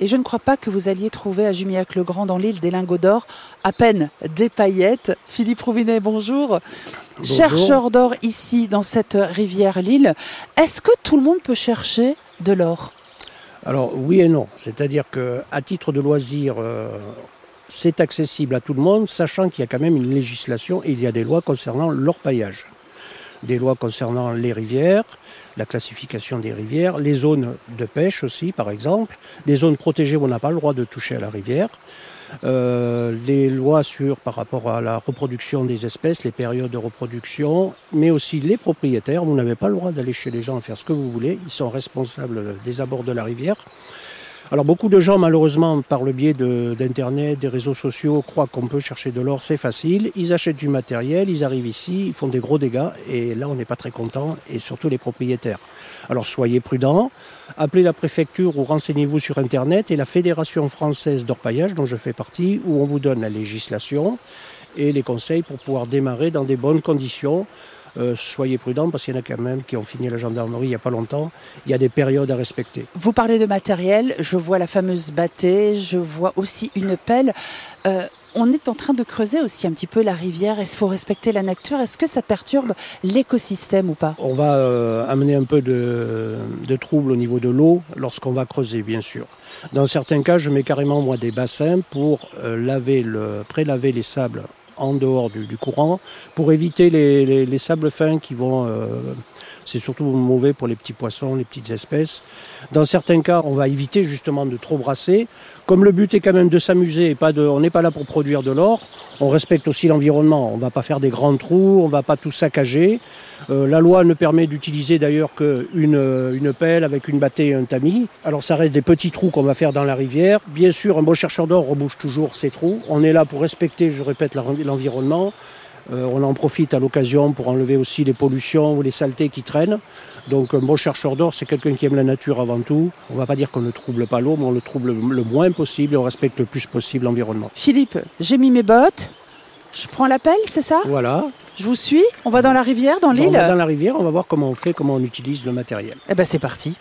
et je ne crois pas que vous alliez trouver à Jumillac-le-Grand dans l'île des lingots d'or à peine des paillettes. Philippe Rouvinet, bonjour. Bonjour. Chercheur d'or ici dans cette rivière Lille, est-ce que tout le monde peut chercher de l'or? Alors oui et non, c'est-à-dire que à titre de loisir, euh, c'est accessible à tout le monde, sachant qu'il y a quand même une législation et il y a des lois concernant l'orpaillage. Des lois concernant les rivières, la classification des rivières, les zones de pêche aussi, par exemple, des zones protégées où on n'a pas le droit de toucher à la rivière, euh, les lois sur par rapport à la reproduction des espèces, les périodes de reproduction, mais aussi les propriétaires. Vous n'avez pas le droit d'aller chez les gens faire ce que vous voulez. Ils sont responsables des abords de la rivière. Alors beaucoup de gens, malheureusement, par le biais d'Internet, des réseaux sociaux, croient qu'on peut chercher de l'or, c'est facile. Ils achètent du matériel, ils arrivent ici, ils font des gros dégâts, et là, on n'est pas très content, et surtout les propriétaires. Alors soyez prudents, appelez la préfecture ou renseignez-vous sur Internet et la Fédération française d'orpaillage, dont je fais partie, où on vous donne la législation et les conseils pour pouvoir démarrer dans des bonnes conditions. Euh, soyez prudents parce qu'il y en a quand même qui ont fini la gendarmerie il n'y a pas longtemps. Il y a des périodes à respecter. Vous parlez de matériel, je vois la fameuse bâtée, je vois aussi une pelle. Euh, on est en train de creuser aussi un petit peu la rivière. Est-ce qu'il faut respecter la nature? Est-ce que ça perturbe l'écosystème ou pas? On va euh, amener un peu de, de trouble au niveau de l'eau lorsqu'on va creuser, bien sûr. Dans certains cas, je mets carrément moi des bassins pour euh, laver le, prélaver les sables en dehors du, courant, pour éviter les, les- les sables fins qui vont. C'est surtout mauvais pour les petits poissons, les petites espèces. Dans certains cas, on va éviter justement de trop brasser. Comme le but est quand même de s'amuser et pas de, on n'est pas là pour produire de l'or, on respecte aussi l'environnement. On ne va pas faire des grands trous, on ne va pas tout saccager. Euh, la loi ne permet d'utiliser d'ailleurs qu'une euh, une pelle avec une bâtée et un tamis. Alors ça reste des petits trous qu'on va faire dans la rivière. Bien sûr, un bon chercheur d'or rebouche toujours ses trous. On est là pour respecter, je répète, l'en- l'environnement. Euh, on en profite à l'occasion pour enlever aussi les pollutions ou les saletés qui traînent. Donc un bon chercheur d'or, c'est quelqu'un qui aime la nature avant tout. On ne va pas dire qu'on ne trouble pas l'eau, mais on le trouble le moins possible et on respecte le plus possible l'environnement. Philippe, j'ai mis mes bottes. Je prends la pelle, c'est ça? Voilà. Je vous suis On va dans la rivière, dans On l'île? va dans la rivière, on va voir comment on fait, comment on utilise le matériel. Eh ben c'est parti.